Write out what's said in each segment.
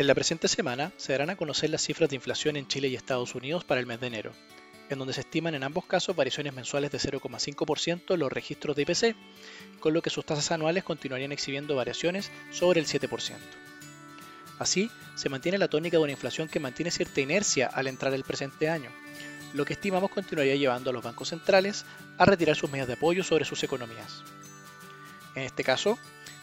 En la presente semana se darán a conocer las cifras de inflación en Chile y Estados Unidos para el mes de enero, en donde se estiman en ambos casos variaciones mensuales de 0,5% en los registros de IPC, con lo que sus tasas anuales continuarían exhibiendo variaciones sobre el 7%. Así, se mantiene la tónica de una inflación que mantiene cierta inercia al entrar el presente año, lo que estimamos continuaría llevando a los bancos centrales a retirar sus medidas de apoyo sobre sus economías. En este caso,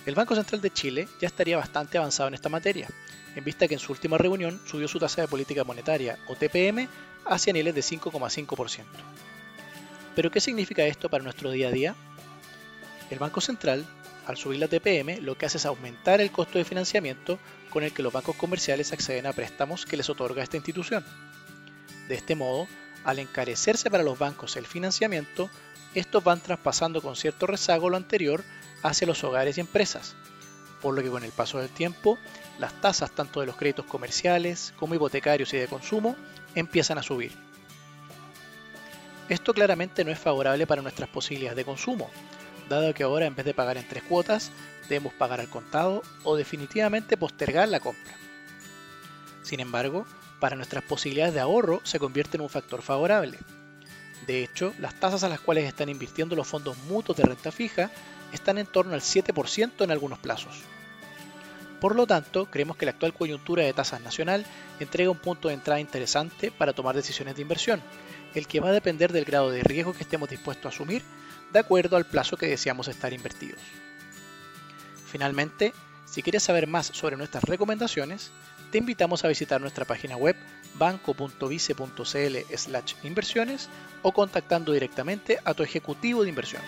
el Banco Central de Chile ya estaría bastante avanzado en esta materia, en vista que en su última reunión subió su tasa de política monetaria, o TPM, hacia niveles de 5,5%. ¿Pero qué significa esto para nuestro día a día? El Banco Central, al subir la TPM, lo que hace es aumentar el costo de financiamiento con el que los bancos comerciales acceden a préstamos que les otorga esta institución. De este modo, al encarecerse para los bancos el financiamiento, estos van traspasando con cierto rezago lo anterior hacia los hogares y empresas, por lo que con el paso del tiempo las tasas tanto de los créditos comerciales como hipotecarios y de consumo empiezan a subir. Esto claramente no es favorable para nuestras posibilidades de consumo, dado que ahora en vez de pagar en tres cuotas, debemos pagar al contado o definitivamente postergar la compra. Sin embargo, para nuestras posibilidades de ahorro se convierte en un factor favorable. De hecho, las tasas a las cuales están invirtiendo los fondos mutuos de renta fija están en torno al 7% en algunos plazos. Por lo tanto, creemos que la actual coyuntura de tasas nacional entrega un punto de entrada interesante para tomar decisiones de inversión, el que va a depender del grado de riesgo que estemos dispuestos a asumir de acuerdo al plazo que deseamos estar invertidos. Finalmente, si quieres saber más sobre nuestras recomendaciones, te invitamos a visitar nuestra página web banco.vice.cl/inversiones o contactando directamente a tu ejecutivo de inversión.